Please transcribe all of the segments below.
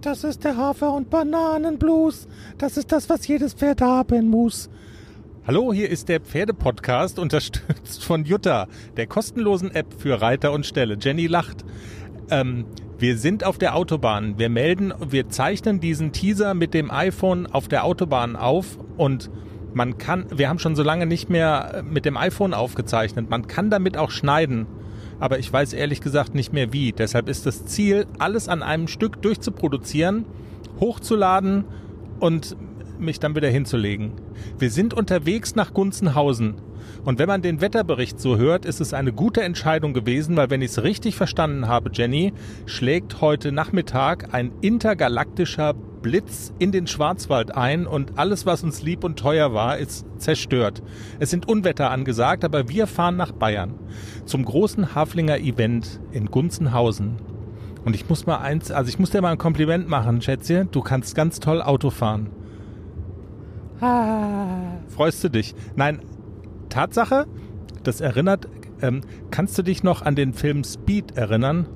Das ist der Hafer- und Bananenblues. Das ist das, was jedes Pferd haben muss. Hallo, hier ist der Pferdepodcast, unterstützt von Jutta, der kostenlosen App für Reiter und Ställe. Jenny lacht. Ähm, wir sind auf der Autobahn. Wir melden, wir zeichnen diesen Teaser mit dem iPhone auf der Autobahn auf und man kann, wir haben schon so lange nicht mehr mit dem iPhone aufgezeichnet. Man kann damit auch schneiden aber ich weiß ehrlich gesagt nicht mehr wie. Deshalb ist das Ziel, alles an einem Stück durchzuproduzieren, hochzuladen und mich dann wieder hinzulegen. Wir sind unterwegs nach Gunzenhausen. Und wenn man den Wetterbericht so hört, ist es eine gute Entscheidung gewesen, weil wenn ich es richtig verstanden habe, Jenny, schlägt heute Nachmittag ein intergalaktischer Blitz in den Schwarzwald ein und alles, was uns lieb und teuer war, ist zerstört. Es sind Unwetter angesagt, aber wir fahren nach Bayern zum großen Haflinger Event in Gunzenhausen. Und ich muss mal eins, also ich muss dir mal ein Kompliment machen, Schätzchen. Du kannst ganz toll Auto fahren. Ah. Freust du dich? Nein, Tatsache, das erinnert, ähm, kannst du dich noch an den Film Speed erinnern,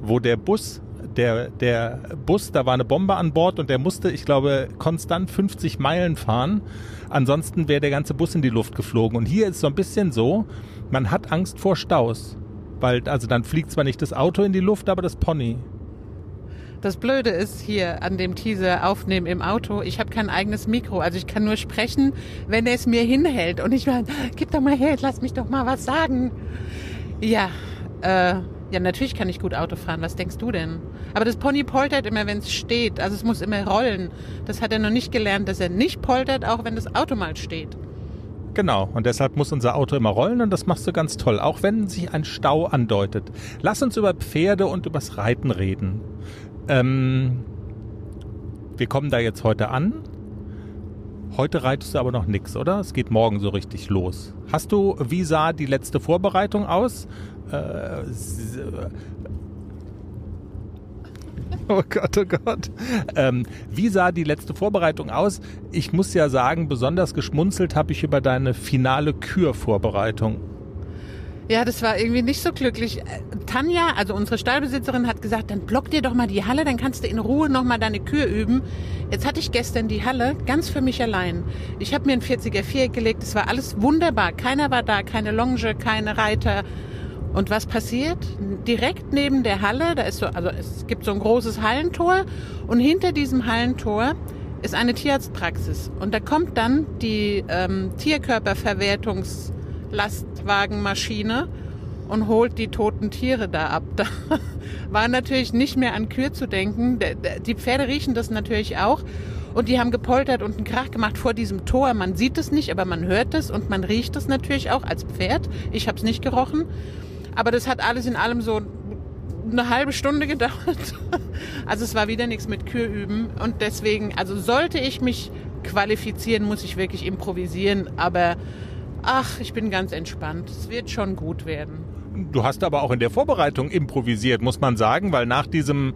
wo der Bus der, der Bus, da war eine Bombe an Bord und der musste, ich glaube, konstant 50 Meilen fahren. Ansonsten wäre der ganze Bus in die Luft geflogen. Und hier ist so ein bisschen so, man hat Angst vor Staus. Weil, also dann fliegt zwar nicht das Auto in die Luft, aber das Pony. Das Blöde ist hier an dem Teaser aufnehmen im Auto, ich habe kein eigenes Mikro, also ich kann nur sprechen, wenn er es mir hinhält. Und ich meine, gib doch mal her, lass mich doch mal was sagen. Ja, äh, ja, natürlich kann ich gut Auto fahren. Was denkst du denn? Aber das Pony poltert immer, wenn es steht. Also es muss immer rollen. Das hat er noch nicht gelernt, dass er nicht poltert, auch wenn das Auto mal steht. Genau, und deshalb muss unser Auto immer rollen und das machst du ganz toll, auch wenn sich ein Stau andeutet. Lass uns über Pferde und übers Reiten reden. Ähm, wir kommen da jetzt heute an. Heute reitest du aber noch nix, oder? Es geht morgen so richtig los. Hast du, wie sah die letzte Vorbereitung aus? Äh, oh Gott, oh Gott. Ähm, wie sah die letzte Vorbereitung aus? Ich muss ja sagen, besonders geschmunzelt habe ich über deine finale Kürvorbereitung. Ja, das war irgendwie nicht so glücklich. Tanja, also unsere Stallbesitzerin, hat gesagt, dann block dir doch mal die Halle, dann kannst du in Ruhe noch mal deine Kür üben. Jetzt hatte ich gestern die Halle ganz für mich allein. Ich habe mir ein 40er Viereck gelegt, es war alles wunderbar. Keiner war da, keine Longe, keine Reiter, und was passiert? Direkt neben der Halle, da ist so, also es gibt so ein großes Hallentor und hinter diesem Hallentor ist eine Tierarztpraxis. Und da kommt dann die ähm, Tierkörperverwertungslastwagenmaschine und holt die toten Tiere da ab. Da war natürlich nicht mehr an Kür zu denken. Die Pferde riechen das natürlich auch. Und die haben gepoltert und einen Krach gemacht vor diesem Tor. Man sieht es nicht, aber man hört es und man riecht es natürlich auch als Pferd. Ich habe es nicht gerochen. Aber das hat alles in allem so eine halbe Stunde gedauert. Also es war wieder nichts mit Kür üben. Und deswegen, also sollte ich mich qualifizieren, muss ich wirklich improvisieren. Aber ach, ich bin ganz entspannt. Es wird schon gut werden. Du hast aber auch in der Vorbereitung improvisiert, muss man sagen, weil nach diesem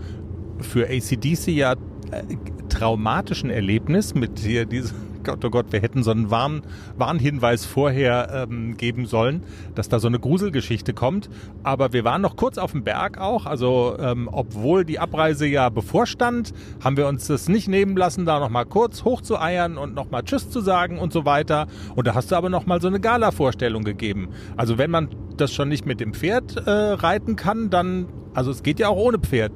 für ACDC ja äh, traumatischen Erlebnis mit hier diesem Gott, oh Gott, wir hätten so einen Warn Warnhinweis vorher ähm, geben sollen, dass da so eine Gruselgeschichte kommt. Aber wir waren noch kurz auf dem Berg auch. Also ähm, obwohl die Abreise ja bevorstand, haben wir uns das nicht nehmen lassen, da noch mal kurz hochzueiern und noch mal Tschüss zu sagen und so weiter. Und da hast du aber noch mal so eine Gala-Vorstellung gegeben. Also wenn man das schon nicht mit dem Pferd äh, reiten kann, dann, also es geht ja auch ohne Pferd.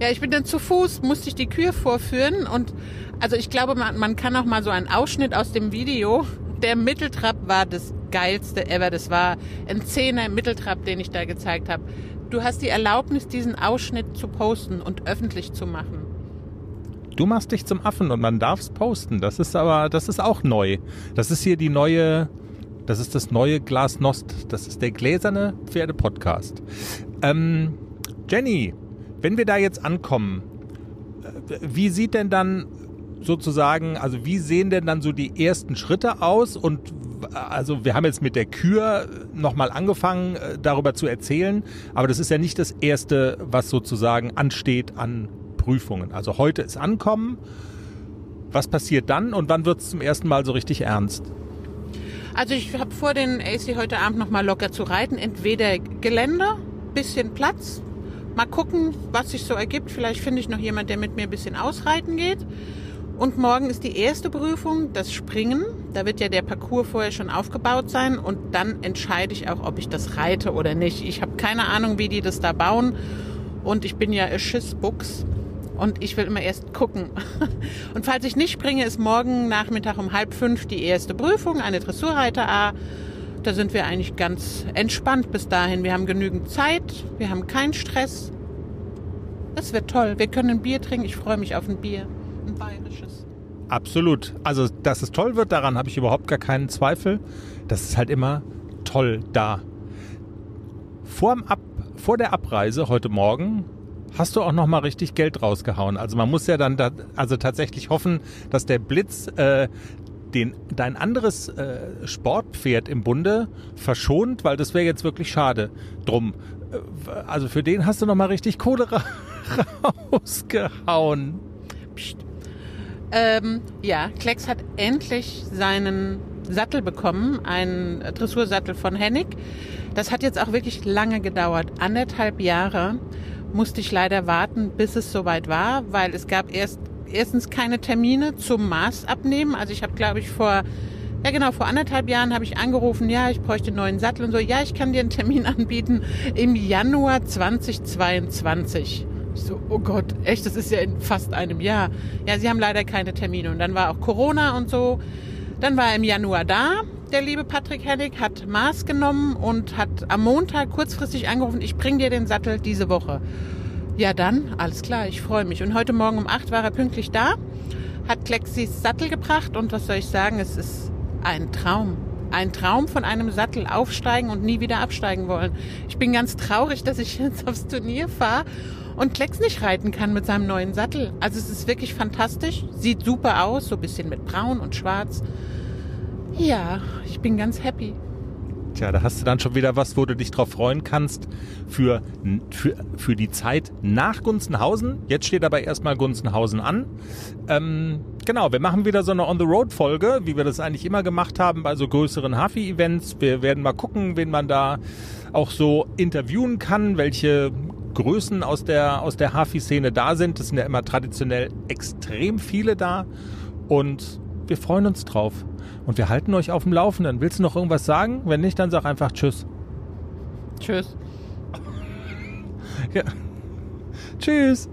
Ja, ich bin dann zu Fuß, musste ich die Kühe vorführen und also ich glaube, man, man kann auch mal so einen Ausschnitt aus dem Video. Der Mitteltrap war das geilste ever. Das war ein Zehner Mitteltrap, den ich da gezeigt habe. Du hast die Erlaubnis, diesen Ausschnitt zu posten und öffentlich zu machen. Du machst dich zum Affen und man darf es posten. Das ist aber, das ist auch neu. Das ist hier die neue, das ist das neue Glasnost. Das ist der gläserne Pferde-Podcast. Ähm, Jenny, wenn wir da jetzt ankommen, äh, wie sieht denn dann sozusagen, also wie sehen denn dann so die ersten Schritte aus und also wir haben jetzt mit der Kür nochmal angefangen, äh, darüber zu erzählen, aber das ist ja nicht das Erste, was sozusagen ansteht an Prüfungen. Also heute ist Ankommen. Was passiert dann und wann wird es zum ersten Mal so richtig ernst? Also ich habe vor, den AC heute Abend nochmal locker zu reiten. Entweder Geländer, bisschen Platz, mal gucken, was sich so ergibt. Vielleicht finde ich noch jemand, der mit mir ein bisschen ausreiten geht. Und morgen ist die erste Prüfung, das Springen. Da wird ja der Parcours vorher schon aufgebaut sein und dann entscheide ich auch, ob ich das reite oder nicht. Ich habe keine Ahnung, wie die das da bauen und ich bin ja Schissbuchs und ich will immer erst gucken. Und falls ich nicht springe, ist morgen Nachmittag um halb fünf die erste Prüfung, eine Dressurreiter A. Da sind wir eigentlich ganz entspannt bis dahin. Wir haben genügend Zeit, wir haben keinen Stress. Es wird toll. Wir können ein Bier trinken. Ich freue mich auf ein Bier. Ein bayerisches. Absolut. Also, dass es toll wird, daran habe ich überhaupt gar keinen Zweifel. Das ist halt immer toll da. Vorm Ab vor der Abreise heute Morgen hast du auch noch mal richtig Geld rausgehauen. Also man muss ja dann da, also tatsächlich hoffen, dass der Blitz äh, den, dein anderes äh, Sportpferd im Bunde verschont, weil das wäre jetzt wirklich schade drum. Äh, also für den hast du noch mal richtig Kohle ra rausgehauen. Psst. Ähm, ja, Klecks hat endlich seinen Sattel bekommen, einen Dressursattel von Hennig. Das hat jetzt auch wirklich lange gedauert, anderthalb Jahre musste ich leider warten, bis es soweit war, weil es gab erst erstens keine Termine zum Maß abnehmen. Also ich habe, glaube ich, vor ja genau, vor anderthalb Jahren habe ich angerufen, ja, ich bräuchte einen neuen Sattel und so. Ja, ich kann dir einen Termin anbieten im Januar 2022. Ich so, oh Gott, echt, das ist ja in fast einem Jahr. Ja, sie haben leider keine Termine. Und dann war auch Corona und so. Dann war er im Januar da, der liebe Patrick Hennig, hat Maß genommen und hat am Montag kurzfristig angerufen, ich bring dir den Sattel diese Woche. Ja dann, alles klar, ich freue mich. Und heute Morgen um acht war er pünktlich da, hat Klexis Sattel gebracht und was soll ich sagen, es ist ein Traum. Ein Traum von einem Sattel aufsteigen und nie wieder absteigen wollen. Ich bin ganz traurig, dass ich jetzt aufs Turnier fahre und Klecks nicht reiten kann mit seinem neuen Sattel. Also es ist wirklich fantastisch, sieht super aus, so ein bisschen mit braun und schwarz. Ja, ich bin ganz happy. Tja, da hast du dann schon wieder was, wo du dich drauf freuen kannst für, für, für die Zeit nach Gunzenhausen. Jetzt steht aber erstmal Gunzenhausen an. Ähm, genau, wir machen wieder so eine On-the-Road-Folge, wie wir das eigentlich immer gemacht haben bei so größeren Hafi-Events. Wir werden mal gucken, wen man da auch so interviewen kann, welche Größen aus der, aus der Hafi-Szene da sind. Das sind ja immer traditionell extrem viele da. Und wir freuen uns drauf. Und wir halten euch auf dem Laufenden. Willst du noch irgendwas sagen? Wenn nicht, dann sag einfach Tschüss. Tschüss. ja. Tschüss.